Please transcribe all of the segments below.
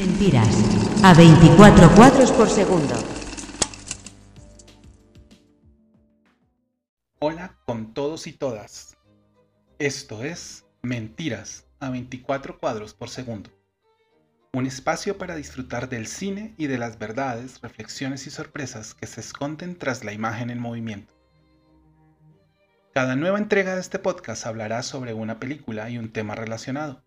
Mentiras. A 24 cuadros por segundo. Hola con todos y todas. Esto es Mentiras a 24 cuadros por segundo. Un espacio para disfrutar del cine y de las verdades, reflexiones y sorpresas que se esconden tras la imagen en movimiento. Cada nueva entrega de este podcast hablará sobre una película y un tema relacionado,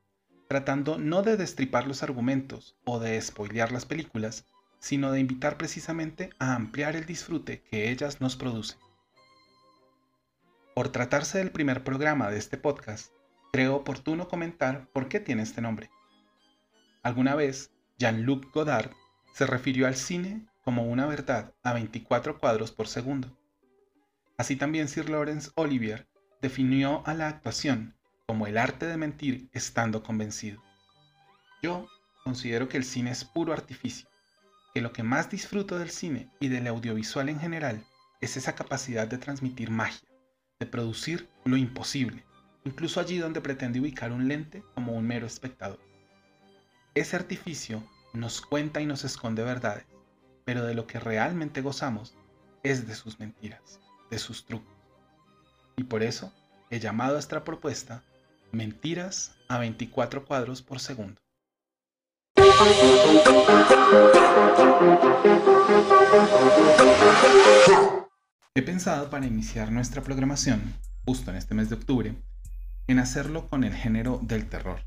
tratando no de destripar los argumentos o de spoilear las películas, sino de invitar precisamente a ampliar el disfrute que ellas nos producen. Por tratarse del primer programa de este podcast, creo oportuno comentar por qué tiene este nombre. Alguna vez, Jean-Luc Godard se refirió al cine como una verdad a 24 cuadros por segundo. Así también Sir Lawrence Olivier definió a la actuación como el arte de mentir estando convencido. Yo considero que el cine es puro artificio, que lo que más disfruto del cine y del audiovisual en general es esa capacidad de transmitir magia, de producir lo imposible, incluso allí donde pretende ubicar un lente como un mero espectador. Ese artificio nos cuenta y nos esconde verdades, pero de lo que realmente gozamos es de sus mentiras, de sus trucos. Y por eso he llamado a esta propuesta Mentiras a 24 cuadros por segundo. He pensado para iniciar nuestra programación, justo en este mes de octubre, en hacerlo con el género del terror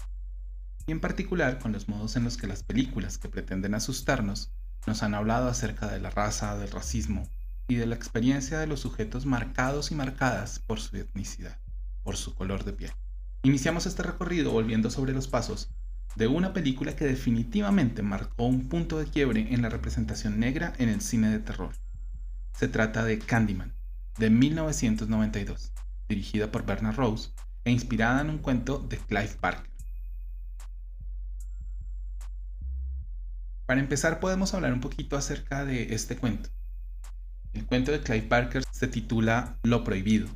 y en particular con los modos en los que las películas que pretenden asustarnos nos han hablado acerca de la raza, del racismo y de la experiencia de los sujetos marcados y marcadas por su etnicidad, por su color de piel. Iniciamos este recorrido volviendo sobre los pasos de una película que definitivamente marcó un punto de quiebre en la representación negra en el cine de terror. Se trata de Candyman, de 1992, dirigida por Bernard Rose e inspirada en un cuento de Clive Barker. Para empezar podemos hablar un poquito acerca de este cuento. El cuento de Clive Barker se titula Lo Prohibido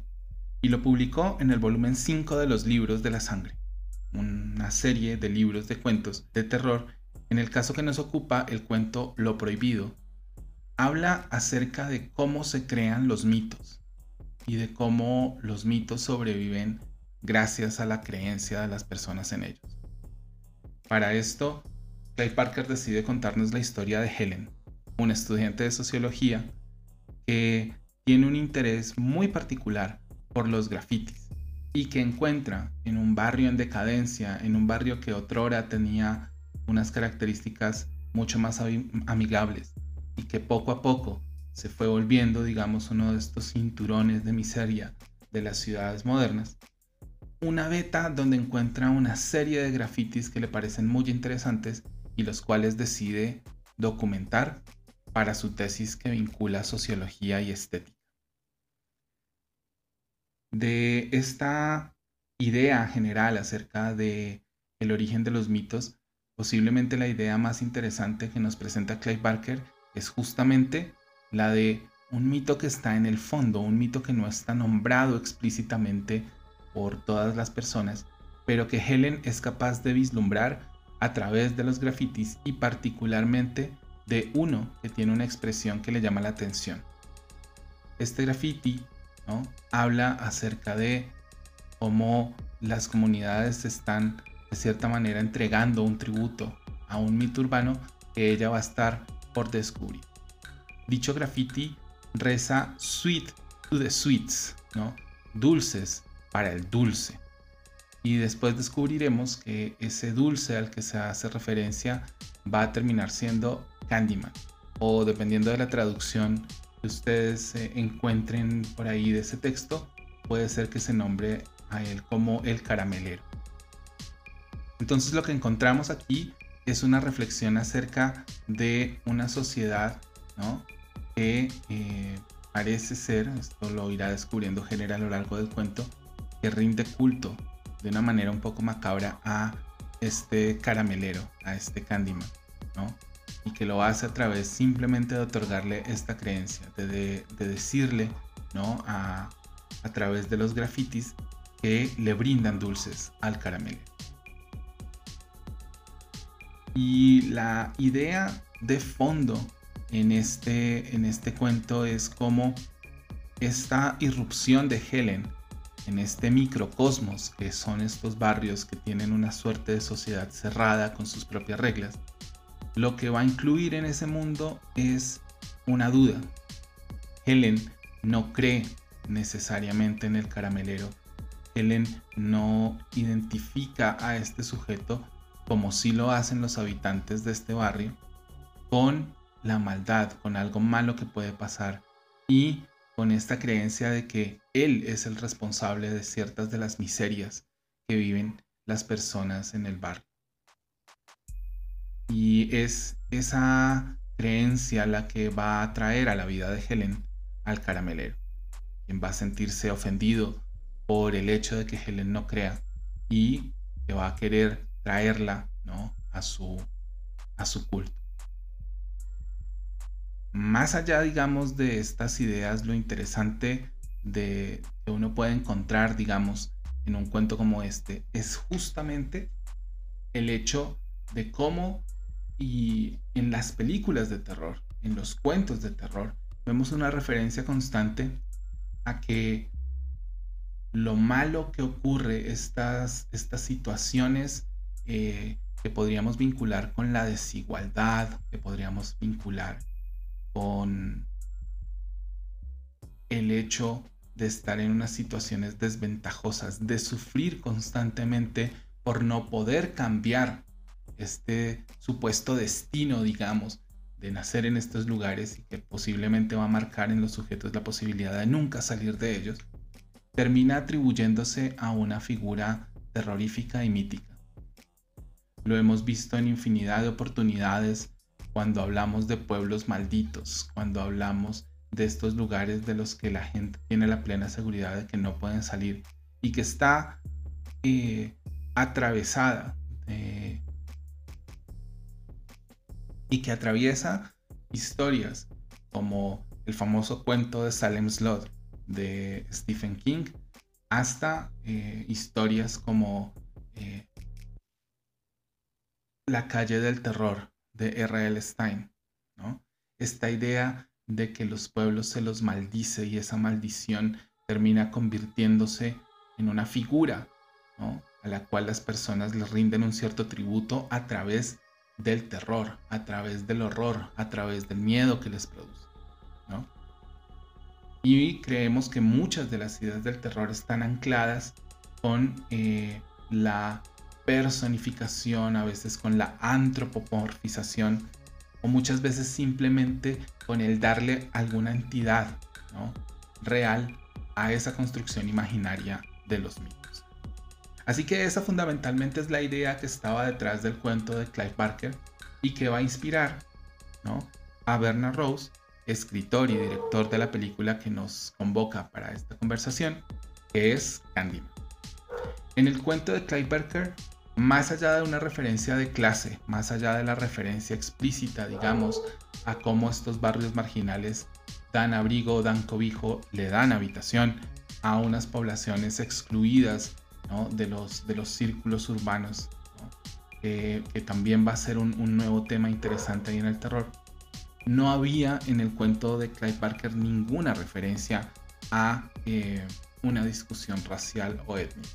y lo publicó en el volumen 5 de los libros de la sangre, una serie de libros de cuentos de terror. En el caso que nos ocupa, el cuento Lo Prohibido habla acerca de cómo se crean los mitos y de cómo los mitos sobreviven gracias a la creencia de las personas en ellos. Para esto Clive Parker decide contarnos la historia de Helen, una estudiante de sociología que tiene un interés muy particular por los grafitis y que encuentra en un barrio en decadencia, en un barrio que otrora tenía unas características mucho más amigables y que poco a poco se fue volviendo, digamos, uno de estos cinturones de miseria de las ciudades modernas, una beta donde encuentra una serie de grafitis que le parecen muy interesantes y los cuales decide documentar para su tesis que vincula sociología y estética. De esta idea general acerca de el origen de los mitos, posiblemente la idea más interesante que nos presenta Clive Barker es justamente la de un mito que está en el fondo, un mito que no está nombrado explícitamente por todas las personas, pero que Helen es capaz de vislumbrar a través de los grafitis y particularmente de uno que tiene una expresión que le llama la atención. Este graffiti habla acerca de cómo las comunidades están de cierta manera entregando un tributo a un mito urbano que ella va a estar por descubrir. Dicho graffiti reza sweet to the sweets, ¿no? dulces para el dulce y después descubriremos que ese dulce al que se hace referencia va a terminar siendo Candyman o dependiendo de la traducción que ustedes eh, encuentren por ahí de ese texto puede ser que se nombre a él como el caramelero. Entonces lo que encontramos aquí es una reflexión acerca de una sociedad que eh, parece ser, esto lo irá descubriendo General a lo largo del cuento, que rinde culto de una manera un poco macabra a este caramelero, a este Candyman, ¿no? Y que lo hace a través simplemente de otorgarle esta creencia, de, decirle, ¿no? A, a través de los grafitis que le brindan dulces al caramelero. Y la idea de fondo en este, en este cuento es como esta irrupción de Helen en este microcosmos que son estos barrios que tienen una suerte de sociedad cerrada con sus propias reglas, lo que va a incluir en ese mundo es una duda. Helen no cree necesariamente en el caramelero. Helen no identifica a este sujeto como si lo hacen los habitantes de este barrio con la maldad, con algo malo que puede pasar y con esta creencia de que él es el responsable de ciertas de las miserias que viven las personas en el barrio. Y es esa creencia la que va a traer a la vida de Helen al caramelero, quien va a sentirse ofendido por el hecho de que Helen no crea y que va a querer traerla ¿no? a, su, a su culto más allá, digamos, de estas ideas, lo interesante de que uno puede encontrar, digamos, en un cuento como este, es justamente el hecho de cómo y en las películas de terror, en los cuentos de terror, vemos una referencia constante a que lo malo que ocurre, estas, estas situaciones eh, que podríamos vincular con la desigualdad, que podríamos vincular con el hecho de estar en unas situaciones desventajosas, de sufrir constantemente por no poder cambiar este supuesto destino, digamos, de nacer en estos lugares y que posiblemente va a marcar en los sujetos la posibilidad de nunca salir de ellos, termina atribuyéndose a una figura terrorífica y mítica. Lo hemos visto en infinidad de oportunidades cuando hablamos de pueblos malditos, cuando hablamos de estos lugares de los que la gente tiene la plena seguridad de que no pueden salir y que está eh, atravesada y que atraviesa historias como el famoso cuento de Salem Slot de Stephen King hasta eh, historias como eh, La calle del terror de R.L. Stein, ¿no? Esta idea de que los pueblos se los maldice y esa maldición termina convirtiéndose en una figura, ¿no? A la cual las personas les rinden un cierto tributo a través del terror, a través del horror, a través del miedo que les produce, ¿no? Y creemos que muchas de las ideas del terror están ancladas con eh, la personificación, a veces con la antropomorfización o muchas veces simplemente con el darle alguna entidad real a esa construcción imaginaria de los mitos. Así que esa fundamentalmente es la idea que estaba detrás del cuento de Clive Barker y que va a inspirar a Bernard Rose, escritor y director de la película que nos convoca para esta conversación, que es Candyman. En el cuento de Clive Barker más allá de una referencia de clase, más allá de la referencia explícita, digamos, a cómo estos barrios marginales dan abrigo, dan cobijo, le dan habitación a unas poblaciones excluidas de, los, de los círculos urbanos, que también va a ser un, nuevo tema interesante ahí en el terror. No había en el cuento de Clive Parker ninguna referencia a eh, una discusión racial o étnica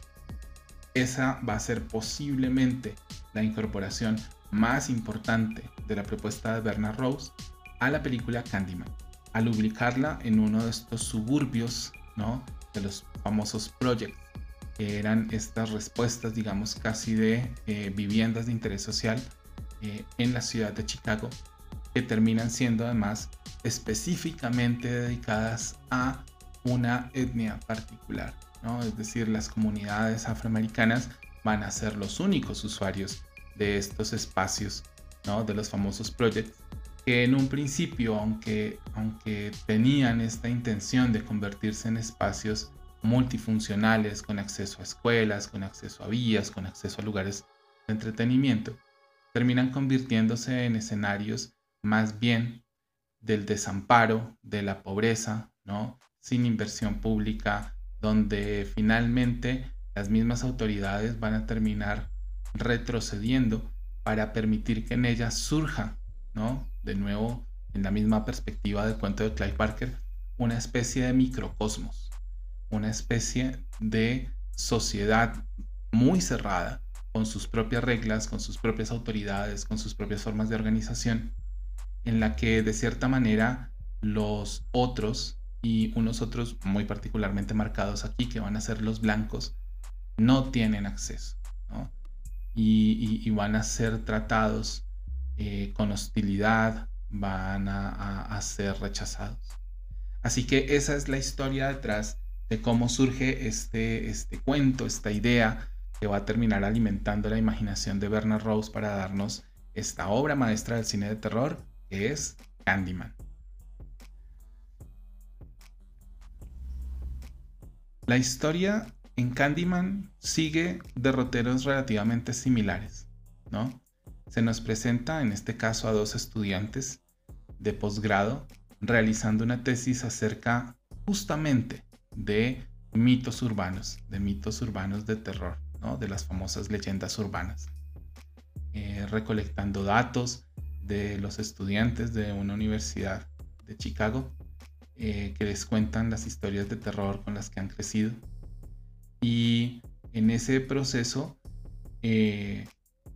esa va a ser posiblemente la incorporación más importante de la propuesta de Bernard Rose a la película Candyman, al ubicarla en uno de estos suburbios, ¿no? De los famosos projects, que eran estas respuestas, digamos, casi de eh, viviendas de interés social eh, en la ciudad de Chicago, que terminan siendo además específicamente dedicadas a una etnia particular. Es decir, las comunidades afroamericanas van a ser los únicos usuarios de estos espacios, ¿no? De los famosos projects, que en un principio, aunque, aunque tenían esta intención de convertirse en espacios multifuncionales, con acceso a escuelas, con acceso a vías, con acceso a lugares de entretenimiento, terminan convirtiéndose en escenarios más bien del desamparo, de la pobreza, ¿no? Sin inversión pública, donde finalmente las mismas autoridades van a terminar retrocediendo para permitir que en ella surja, ¿no? De nuevo, en la misma perspectiva del cuento de Clive Parker, una especie de microcosmos, una especie de sociedad muy cerrada, con sus propias reglas, con sus propias autoridades, con sus propias formas de organización, en la que de cierta manera los otros y unos otros muy particularmente marcados aquí, que van a ser los blancos, no tienen acceso y, van a ser tratados eh, con hostilidad, van a, ser rechazados. Así que esa es la historia detrás de cómo surge este, este cuento, esta idea que va a terminar alimentando la imaginación de Bernard Rose para darnos esta obra maestra del cine de terror que es Candyman. La historia en Candyman sigue derroteros relativamente similares, ¿no? Se nos presenta en este caso a dos estudiantes de posgrado realizando una tesis acerca justamente de mitos urbanos, de mitos urbanos de terror, ¿no? de las famosas leyendas urbanas, eh, recolectando datos de los estudiantes de una universidad de Chicago eh, que les cuentan las historias de terror con las que han crecido. Y en ese proceso, eh,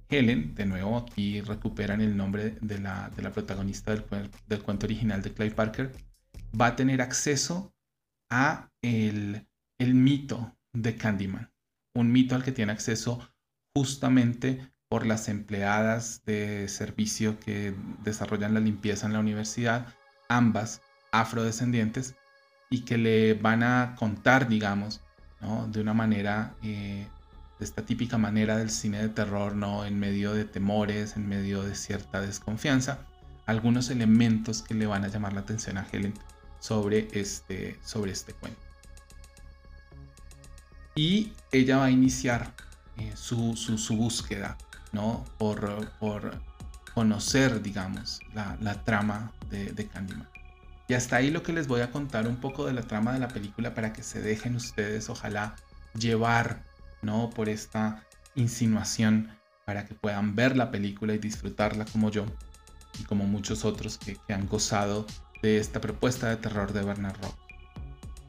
Helen, de nuevo aquí recuperan el nombre de la, protagonista del, del, cuento original de Clive Parker, va a tener acceso a el, mito de Candyman, un mito al que tiene acceso justamente por las empleadas de servicio que desarrollan la limpieza en la universidad, ambas afrodescendientes, y que le van a contar, digamos, de una manera, eh, de esta típica manera del cine de terror, ¿no? en medio de temores, en medio de cierta desconfianza, algunos elementos que le van a llamar la atención a Helen sobre este, sobre este cuento. Y ella va a iniciar eh, su, su, búsqueda ¿no? por, por conocer, digamos, la, la trama de, de Candyman. Y hasta ahí lo que les voy a contar un poco de la trama de la película para que se dejen ustedes, ojalá, llevar, ¿no? Por esta insinuación para que puedan ver la película y disfrutarla como yo y como muchos otros que, han gozado de esta propuesta de terror de Bernard Rock.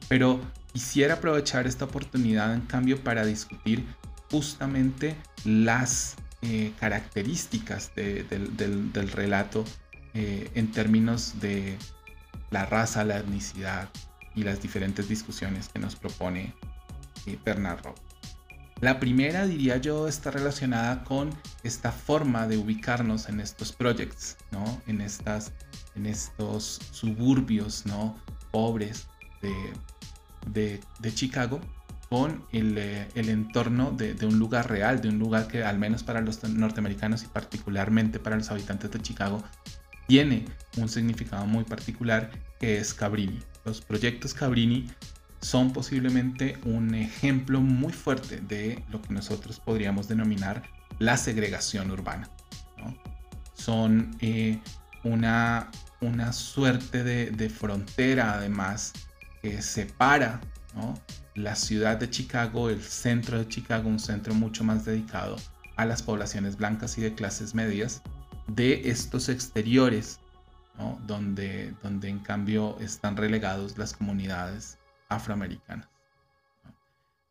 Pero quisiera aprovechar esta oportunidad en cambio para discutir justamente las eh, características del, relato eh, en términos de la raza, la etnicidad y las diferentes discusiones que nos propone eh, Bernard Rowe. La primera, diría yo, está relacionada con esta forma de ubicarnos en estos projects, ¿no? En, estas, en estos suburbios, ¿no? Pobres de, de, Chicago, con el, eh, el entorno de, de, un lugar real, de un lugar que al menos para los norteamericanos y particularmente para los habitantes de Chicago tiene un significado muy particular que es Cabrini. Los proyectos Cabrini son posiblemente un ejemplo muy fuerte de lo que nosotros podríamos denominar la segregación urbana. Son eh, una, una suerte de, frontera además que separa la ciudad de Chicago, el centro de Chicago, un centro mucho más dedicado a las poblaciones blancas y de clases medias, de estos exteriores, donde, donde en cambio están relegados las comunidades afroamericanas.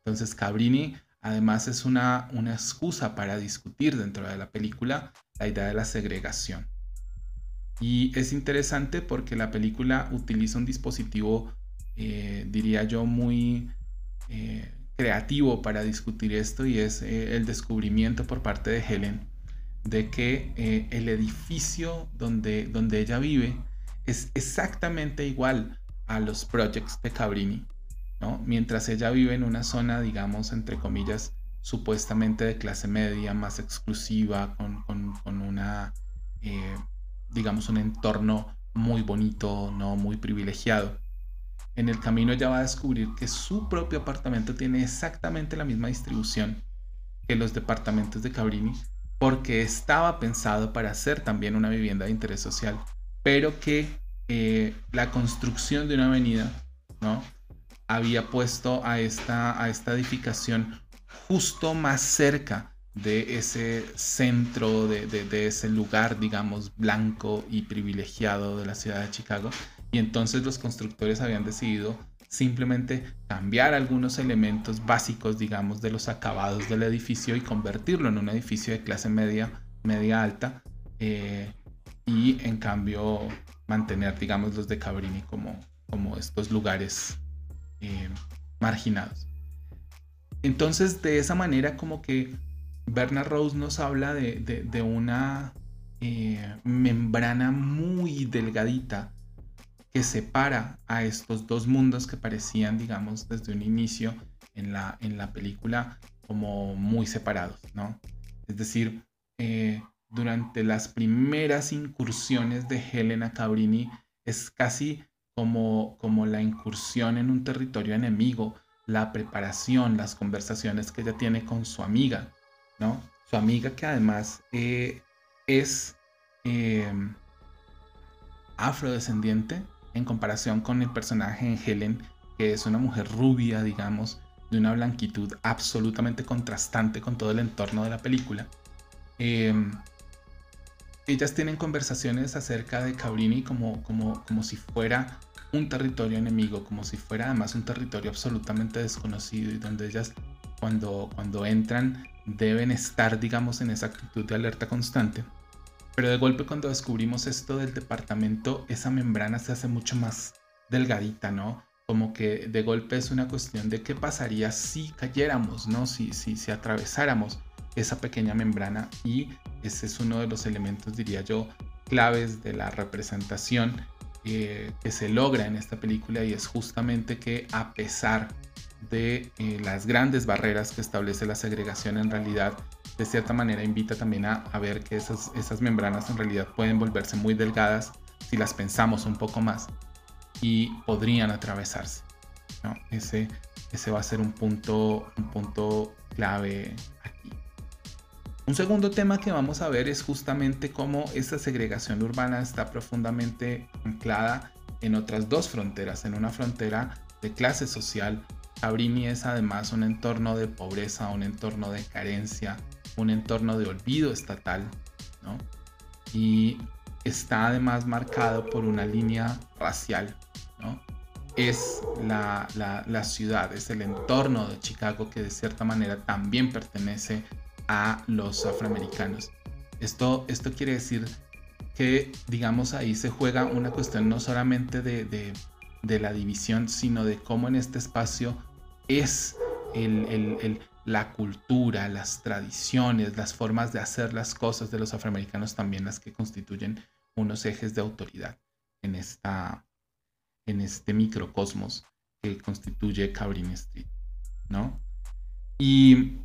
Entonces Cabrini además es una, una excusa para discutir dentro de la película la idea de la segregación. Y es interesante porque la película utiliza un dispositivo, eh, diría yo, muy eh, creativo para discutir esto y es eh, el descubrimiento por parte de Helen de que el edificio donde, donde ella vive es exactamente igual a los projects de Cabrini, ¿no? Mientras ella vive en una zona, digamos, entre comillas, supuestamente de clase media, más exclusiva, con, una, eh, digamos, un entorno muy bonito, ¿no? Muy privilegiado. En el camino ella va a descubrir que su propio apartamento tiene exactamente la misma distribución que los departamentos de Cabrini, porque estaba pensado para ser también una vivienda de interés social, pero que eh, la construcción de una avenida, ¿no? Había puesto a esta, a esta edificación justo más cerca de ese centro, de, de, ese lugar, digamos, blanco y privilegiado de la ciudad de Chicago. Y entonces los constructores habían decidido simplemente cambiar algunos elementos básicos, digamos, de los acabados del edificio y convertirlo en un edificio de clase media, media alta. Eh, y en cambio mantener, digamos, los de Cabrini como, como estos lugares eh, marginados. Entonces, de esa manera, como que Bernard Rose nos habla de, una eh, membrana muy delgadita que separa a estos dos mundos que parecían, digamos, desde un inicio en la, en la película como muy separados, ¿no? Es decir, eh, durante las primeras incursiones de Helena Cabrini es casi como, como la incursión en un territorio enemigo, la preparación, las conversaciones que ella tiene con su amiga, ¿no? Su amiga que además eh, es eh, afrodescendiente en comparación con el personaje en Helen, que es una mujer rubia, digamos, de una blanquitud absolutamente contrastante con todo el entorno de la película. Eh, ellas tienen conversaciones acerca de Cabrini como, como, como si fuera un territorio enemigo, como si fuera además un territorio absolutamente desconocido y donde ellas cuando, cuando entran deben estar, digamos, en esa actitud de alerta constante. Pero de golpe cuando descubrimos esto del departamento, esa membrana se hace mucho más delgadita, ¿no? Como que de golpe es una cuestión de qué pasaría si cayéramos, ¿no? Si, si, si atravesáramos esa pequeña membrana y ese es uno de los elementos, diría yo, claves de la representación eh, que se logra en esta película y es justamente que a pesar de eh, las grandes barreras que establece la segregación en realidad de cierta manera invita también a, ver que esas, membranas en realidad pueden volverse muy delgadas si las pensamos un poco más y podrían atravesarse. Ese, ese va a ser un punto, un punto clave aquí. Un segundo tema que vamos a ver es justamente cómo esta segregación urbana está profundamente anclada en otras dos fronteras, en una frontera de clase social. Cabrini es además un entorno de pobreza, un entorno de carencia, un entorno de olvido estatal, ¿no? Y está además marcado por una línea racial, ¿no? Es la, la ciudad, es el entorno de Chicago que de cierta manera también pertenece a los afroamericanos. Esto, esto quiere decir que, digamos, ahí se juega una cuestión no solamente de, de, la división, sino de cómo en este espacio es el, la cultura, las tradiciones, las formas de hacer las cosas de los afroamericanos también las que constituyen unos ejes de autoridad en, esta, en este microcosmos que constituye Cabrini Street, ¿no? Y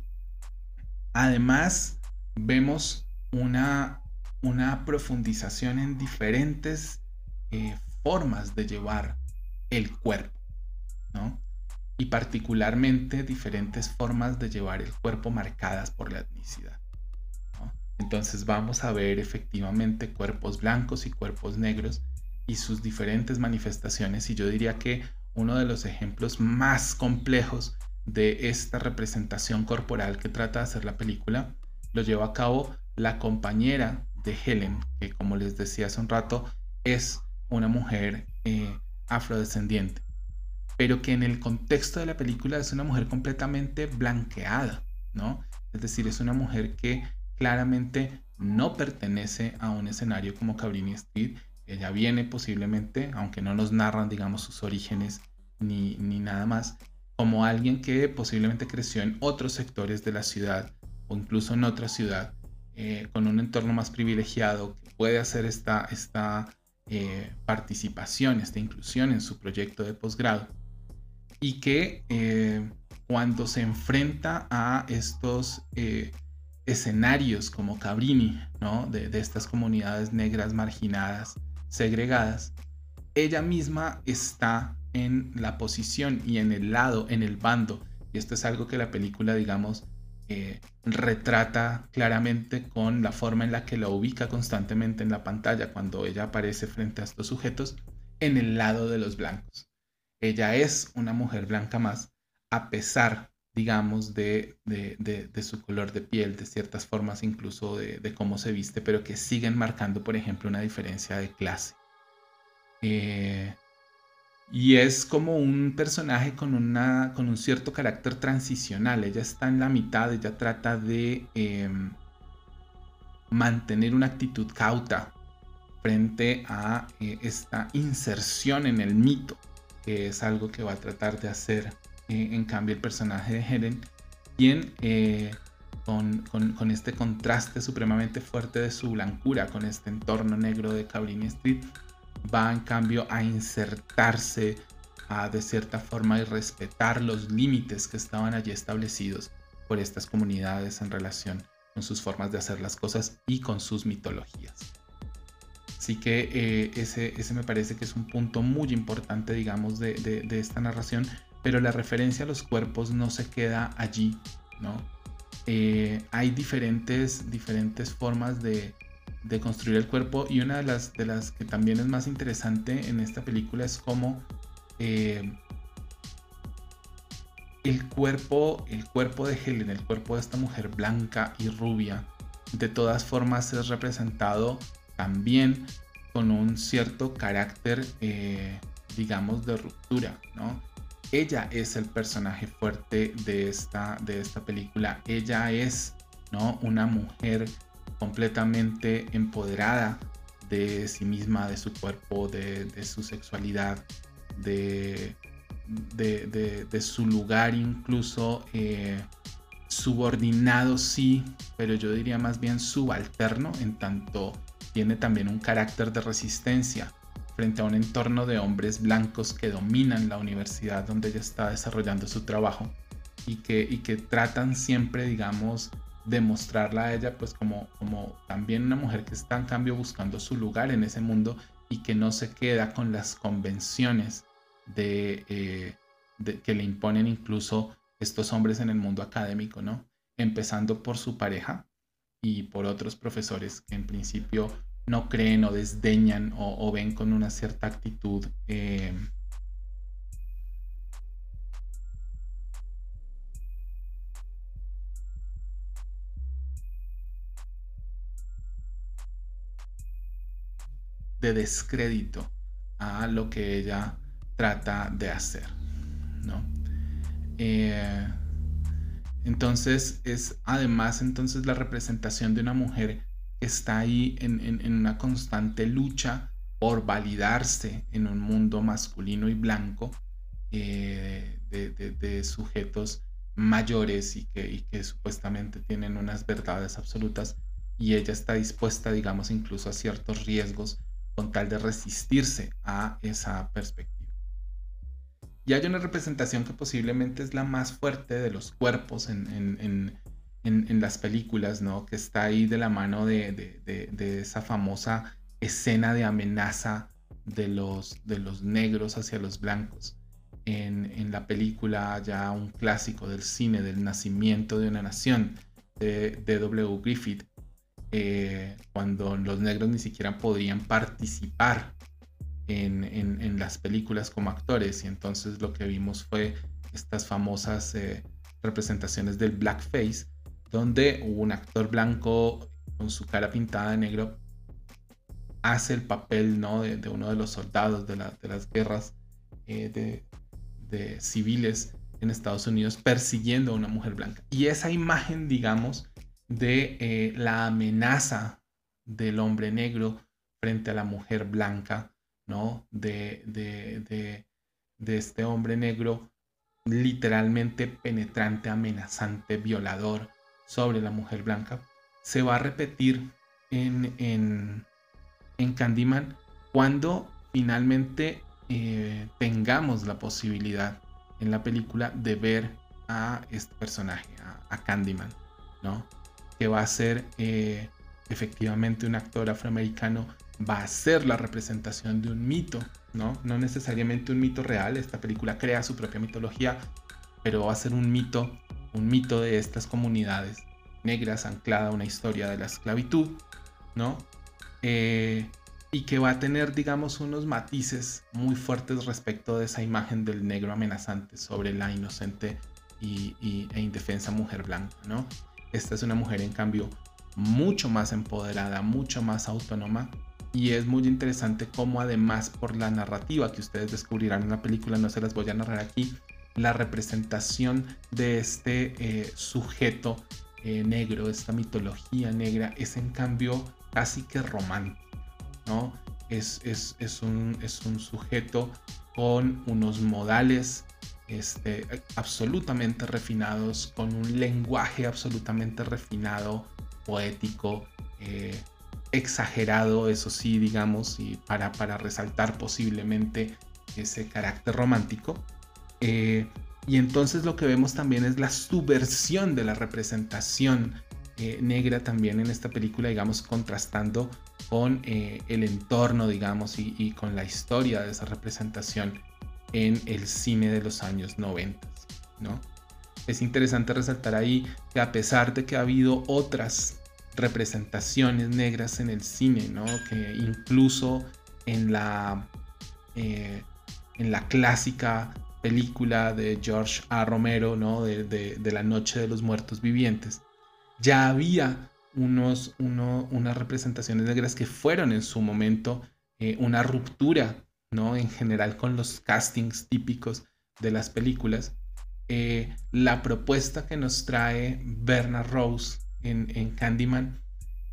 Además, vemos una, una profundización en diferentes eh, formas de llevar el cuerpo, ¿no? Y particularmente diferentes formas de llevar el cuerpo marcadas por la etnicidad. Entonces vamos a ver efectivamente cuerpos blancos y cuerpos negros y sus diferentes manifestaciones. Y yo diría que uno de los ejemplos más complejos de esta representación corporal que trata de hacer la película lo lleva a cabo la compañera de Helen, que como les decía hace un rato, es una mujer eh, afrodescendiente, pero que en el contexto de la película es una mujer completamente blanqueada, ¿no? Es decir, es una mujer que claramente no pertenece a un escenario como Cabrini Street. Ella viene posiblemente, aunque no nos narran, digamos, sus orígenes ni, ni nada más, como alguien que posiblemente creció en otros sectores de la ciudad o incluso en otra ciudad eh, con un entorno más privilegiado que puede hacer esta, esta eh, participación, esta inclusión en su proyecto de posgrado y que eh, cuando se enfrenta a estos escenarios como Cabrini, ¿no? de, de estas comunidades negras marginadas, segregadas, ella misma está en la posición y en el lado, en el bando. Y esto es algo que la película, digamos, eh, retrata claramente con la forma en la que la ubica constantemente en la pantalla cuando ella aparece frente a estos sujetos en el lado de los blancos. Ella es una mujer blanca más, a pesar digamos, de, de, su color de piel, de ciertas formas incluso de, cómo se viste, pero que siguen marcando, por ejemplo, una diferencia de clase. Eh, y es como un personaje con, una, con un cierto carácter transicional. Ella está en la mitad, ella trata de em, mantener una actitud cauta frente a eh, esta inserción en el mito, que es algo que va a tratar de hacer eh, en cambio el personaje de Helen, quien eh, con, con, este contraste supremamente fuerte de su blancura, con este entorno negro de Cabrini Street, va en cambio a insertarse a de cierta forma y respetar los límites que estaban allí establecidos por estas comunidades en relación con sus formas de hacer las cosas y con sus mitologías. Así que eh, ese, ese me parece que es un punto muy importante, digamos, de, de, esta narración, pero la referencia a los cuerpos no se queda allí, ¿no? Eh, hay diferentes, diferentes formas de, de construir el cuerpo y una de las, de las que también es más interesante en esta película es cómo eh, el cuerpo, el cuerpo de Helen, el cuerpo de esta mujer blanca y rubia, de todas formas es representado también con un cierto carácter, eh, digamos, de ruptura, ¿no? Ella es el personaje fuerte de esta, de esta película. Ella es, ¿no? Una mujer completamente empoderada de sí misma, de su cuerpo, de, su sexualidad, de, de, su lugar incluso eh, subordinado, sí, pero yo diría más bien subalterno, en tanto tiene también un carácter de resistencia frente a un entorno de hombres blancos que dominan la universidad donde ella está desarrollando su trabajo y que, y que tratan siempre, digamos, demostrarla a ella pues como, como también una mujer que está en cambio buscando su lugar en ese mundo y que no se queda con las convenciones de, eh, que le imponen incluso estos hombres en el mundo académico, ¿no? Empezando por su pareja y por otros profesores que en principio no creen o desdeñan o, ven con una cierta actitud eh, de descrédito a lo que ella trata de hacer. ¿no? Eh, entonces es además entonces la representación de una mujer que está ahí en, una constante lucha por validarse en un mundo masculino y blanco eh, de, sujetos mayores y que, y que supuestamente tienen unas verdades absolutas y ella está dispuesta, digamos, incluso a ciertos riesgos con tal de resistirse a esa perspectiva. Y hay una representación que posiblemente es la más fuerte de los cuerpos en, las películas, ¿no? Que está ahí de la mano de, esa famosa escena de amenaza de los, de los negros hacia los blancos. En, la película ya un clásico del cine, del nacimiento de una nación, de W. Griffith, eh, cuando los negros ni siquiera podían participar en, las películas como actores y entonces lo que vimos fue estas famosas eh, representaciones del blackface donde un actor blanco con su cara pintada de negro hace el papel ¿no? de, uno de los soldados de, las guerras eh, de civiles en Estados Unidos persiguiendo a una mujer blanca. Y esa imagen, digamos, de eh, la amenaza del hombre negro frente a la mujer blanca, ¿no? De, de, este hombre negro literalmente penetrante, amenazante, violador sobre la mujer blanca, se va a repetir en, en, Candyman cuando finalmente eh, tengamos la posibilidad en la película de ver a este personaje, a, a Candyman, ¿no? que va a ser eh, efectivamente un actor afroamericano, va a ser la representación de un mito, ¿no? No necesariamente un mito real, esta película crea su propia mitología, pero va a ser un mito, un mito de estas comunidades negras anclada a una historia de la esclavitud, ¿no? Eh, y que va a tener, digamos, unos matices muy fuertes respecto de esa imagen del negro amenazante sobre la inocente y, e indefensa mujer blanca, ¿no? Esta es una mujer en cambio mucho más empoderada, mucho más autónoma y es muy interesante cómo además por la narrativa que ustedes descubrirán en la película, no se las voy a narrar aquí, la representación de este eh, sujeto eh, negro, esta mitología negra, es en cambio casi que romántico, ¿no? Es, es, es, un, es un sujeto con unos modales este, absolutamente refinados, con un lenguaje absolutamente refinado, poético, eh, exagerado, eso sí, digamos, y para, para resaltar posiblemente ese carácter romántico. Eh, y entonces lo que vemos también es la subversión de la representación eh, negra también en esta película, digamos, contrastando con el entorno, digamos, y, y, con la historia de esa representación en el cine de los años 90, ¿no? Es interesante resaltar ahí que a pesar de que ha habido otras representaciones negras en el cine, ¿no? Que incluso en la, eh, en la clásica película de George A. Romero, ¿no? De, La Noche de los Muertos Vivientes, ya había unos, unas representaciones negras que fueron en su momento eh, una ruptura, ¿no? En general con los castings típicos de las películas. Eh, la propuesta que nos trae Bernard Rose en, Candyman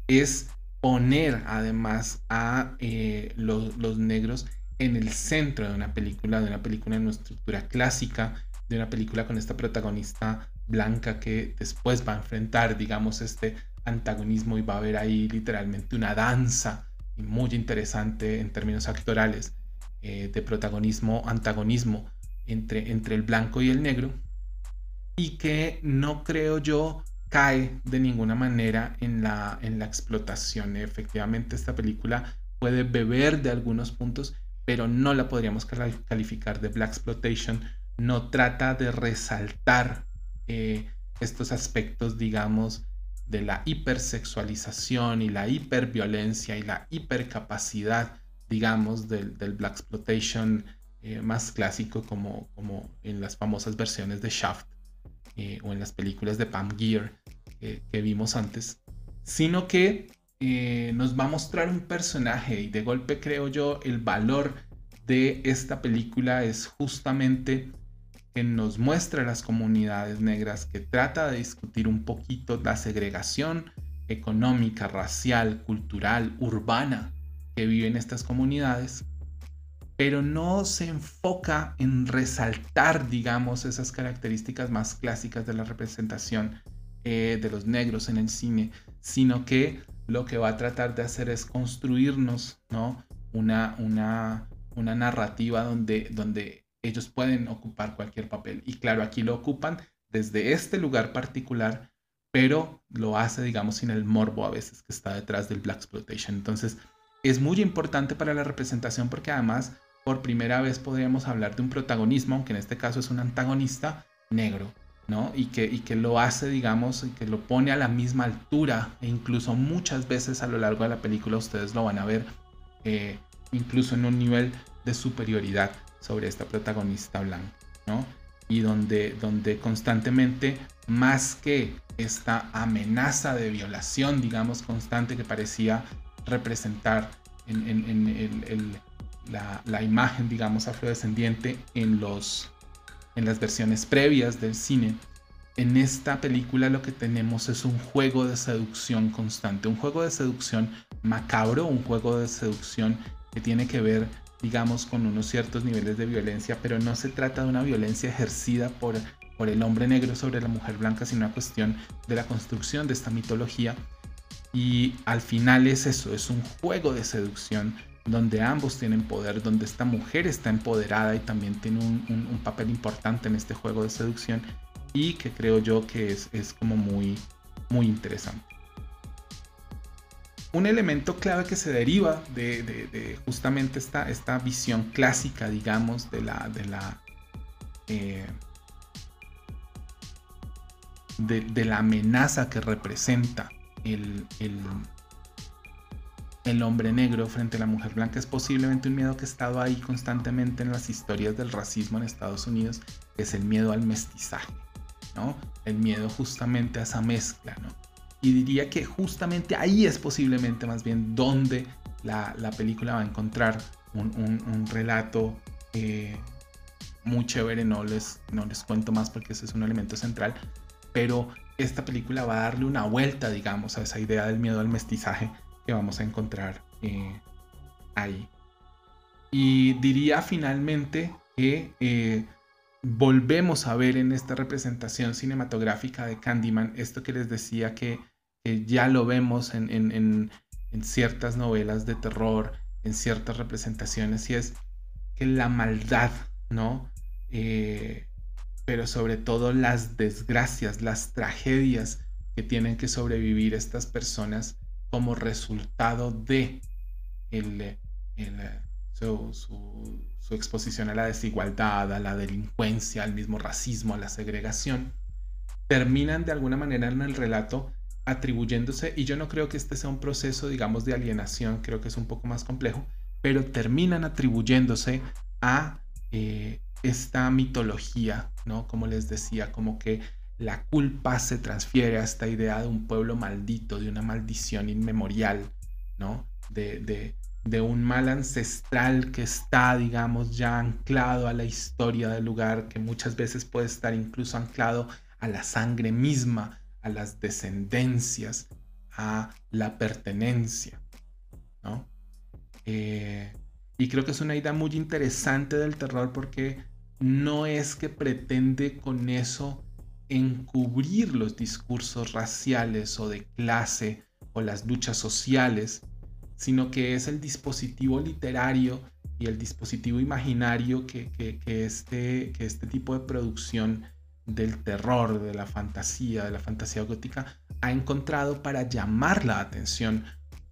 es poner además a eh, los, negros en el centro de una película, de una película en una estructura clásica, de una película con esta protagonista blanca que después va a enfrentar, digamos, este antagonismo y va a haber ahí literalmente una danza muy interesante en términos actorales eh, de protagonismo, antagonismo entre, entre el blanco y el negro. Y que no creo yo cae de ninguna manera en la, en la explotación. Efectivamente, esta película puede beber de algunos puntos, pero no la podríamos calificar de Black Exploitation. No trata de resaltar eh, estos aspectos, digamos, de la hipersexualización y la hiperviolencia y la hipercapacidad, digamos, del, del Black Exploitation eh, más clásico, como, como en las famosas versiones de Shaft eh, o en las películas de Pam Gear que vimos antes, sino que eh, nos va a mostrar un personaje y de golpe creo yo el valor de esta película es justamente que nos muestra las comunidades negras, que trata de discutir un poquito la segregación económica, racial, cultural, urbana que viven estas comunidades, pero no se enfoca en resaltar, digamos, esas características más clásicas de la representación eh, de los negros en el cine, sino que lo que va a tratar de hacer es construirnos ¿no? una, una, una narrativa donde, donde ellos pueden ocupar cualquier papel. Y claro, aquí lo ocupan desde este lugar particular, pero lo hace, digamos, sin el morbo a veces que está detrás del Black Exploitation. Entonces, es muy importante para la representación porque además, por primera vez podríamos hablar de un protagonismo, aunque en este caso es un antagonista negro. ¿No? Y que, y que lo hace, digamos, y que lo pone a la misma altura, e incluso muchas veces a lo largo de la película ustedes lo van a ver, eh, incluso en un nivel de superioridad sobre esta protagonista blanca, ¿no? Y donde, donde constantemente, más que esta amenaza de violación, digamos, constante que parecía representar en, la, la imagen, digamos, afrodescendiente en los en las versiones previas del cine, en esta película lo que tenemos es un juego de seducción constante, un juego de seducción macabro, un juego de seducción que tiene que ver, digamos, con unos ciertos niveles de violencia, pero no se trata de una violencia ejercida por, por el hombre negro sobre la mujer blanca, sino una cuestión de la construcción de esta mitología. Y al final es eso, es un juego de seducción donde ambos tienen poder, donde esta mujer está empoderada y también tiene un, papel importante en este juego de seducción y que creo yo que es, como muy, muy interesante. Un elemento clave que se deriva de, justamente esta, esta, visión clásica, digamos, de la, de la, eh, de, la amenaza que representa el hombre negro frente a la mujer blanca es posiblemente un miedo que ha estado ahí constantemente en las historias del racismo en Estados Unidos, es el miedo al mestizaje. ¿no? El miedo justamente a esa mezcla, ¿no? Y diría que justamente ahí es posiblemente más bien donde la, película va a encontrar un, relato eh, muy chévere, no les, no les cuento más porque ese es un elemento central, pero esta película va a darle una vuelta, digamos, a esa idea del miedo al mestizaje que vamos a encontrar eh, ahí. Y diría finalmente que eh, volvemos a ver en esta representación cinematográfica de Candyman esto que les decía que, ya lo vemos en, en, ciertas novelas de terror, en ciertas representaciones, y es que la maldad, ¿no? Eh, pero sobre todo las desgracias, las tragedias que tienen que sobrevivir estas personas como resultado de su, exposición a la desigualdad, a la delincuencia, al mismo racismo, a la segregación, terminan de alguna manera en el relato atribuyéndose, y yo no creo que este sea un proceso, digamos, de alienación, creo que es un poco más complejo, pero terminan atribuyéndose a eh, esta mitología, ¿no? Como les decía, como que la culpa se transfiere a esta idea de un pueblo maldito, de una maldición inmemorial, ¿no? De, de, un mal ancestral que está, digamos, ya anclado a la historia del lugar, que muchas veces puede estar incluso anclado a la sangre misma, a las descendencias, a la pertenencia, ¿no? Eh, y creo que es una idea muy interesante del terror porque no es que pretende con eso encubrir los discursos raciales o de clase o las luchas sociales, sino que es el dispositivo literario y el dispositivo imaginario que, este, que este tipo de producción del terror, de la fantasía, de la fantasía gótica, ha encontrado para llamar la atención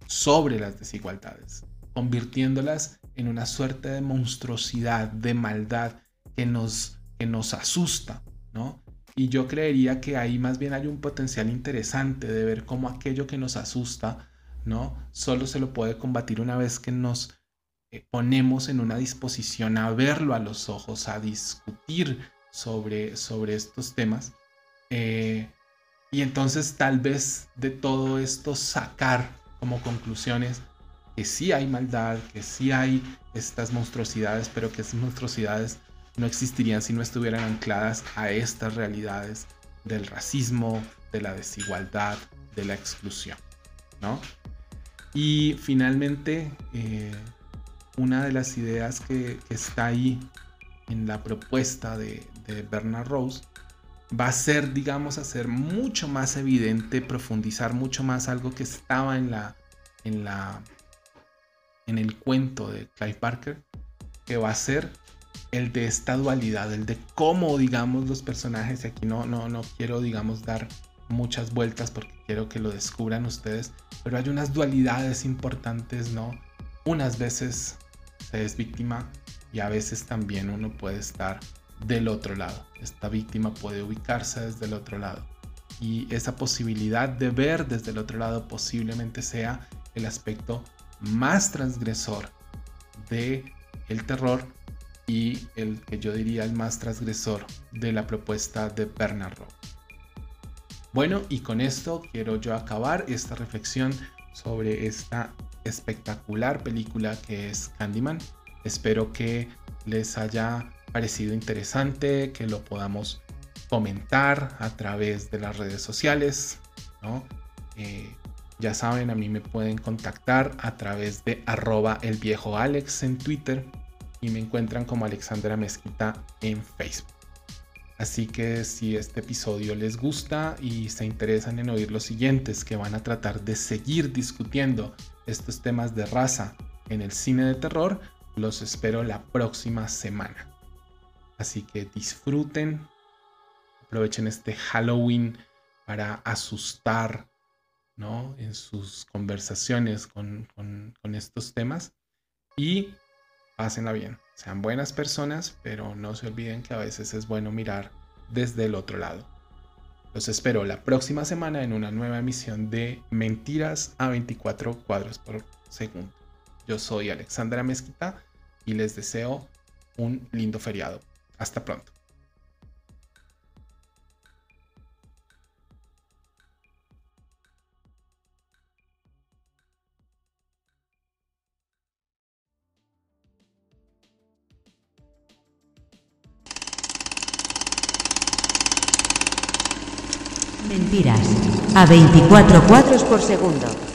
sobre las desigualdades, convirtiéndolas en una suerte de monstruosidad, de maldad que nos, que nos asusta, ¿no? Y yo creería que ahí más bien hay un potencial interesante de ver cómo aquello que nos asusta ¿no? Solo se lo puede combatir una vez que nos eh, ponemos en una disposición a verlo a los ojos, a discutir sobre, sobre estos temas. Eh, y entonces tal vez de todo esto sacar como conclusiones que sí hay maldad, que sí hay estas monstruosidades, pero que esas monstruosidades no existirían si no estuvieran ancladas a estas realidades del racismo, de la desigualdad, de la exclusión, ¿no? Y finalmente, eh, una de las ideas que, está ahí en la propuesta de, Bernard Rose va a ser, digamos, hacer mucho más evidente, profundizar mucho más algo que estaba en la, en la, en el cuento de Clive Parker, que va a ser el de esta dualidad, el de cómo, digamos, los personajes, y aquí no, no, no quiero, digamos, dar muchas vueltas porque quiero que lo descubran ustedes, pero hay unas dualidades importantes, ¿no? Unas veces se es víctima y a veces también uno puede estar del otro lado. Esta víctima puede ubicarse desde el otro lado. Y esa posibilidad de ver desde el otro lado posiblemente sea el aspecto más transgresor de el terror y el que yo diría el más transgresor de la propuesta de Bernard Rowe. Bueno, y con esto quiero yo acabar esta reflexión sobre esta espectacular película que es Candyman. Espero que les haya parecido interesante, que lo podamos comentar a través de las redes sociales. Eh, ya saben, a mí me pueden contactar a través de arroba el viejo Alex en Twitter y me encuentran como Alexandra Mezquita en Facebook. Así que si este episodio les gusta y se interesan en oír los siguientes que van a tratar de seguir discutiendo estos temas de raza en el cine de terror, los espero la próxima semana. Así que disfruten, aprovechen este Halloween para asustar ¿no? en sus conversaciones con, con estos temas y pásenla bien. Sean buenas personas, pero no se olviden que a veces es bueno mirar desde el otro lado. Los espero la próxima semana en una nueva emisión de Mentiras a 24 cuadros por segundo. Yo soy Alexandra Mezquita y les deseo un lindo feriado. Hasta pronto. A 24 cuadros por segundo.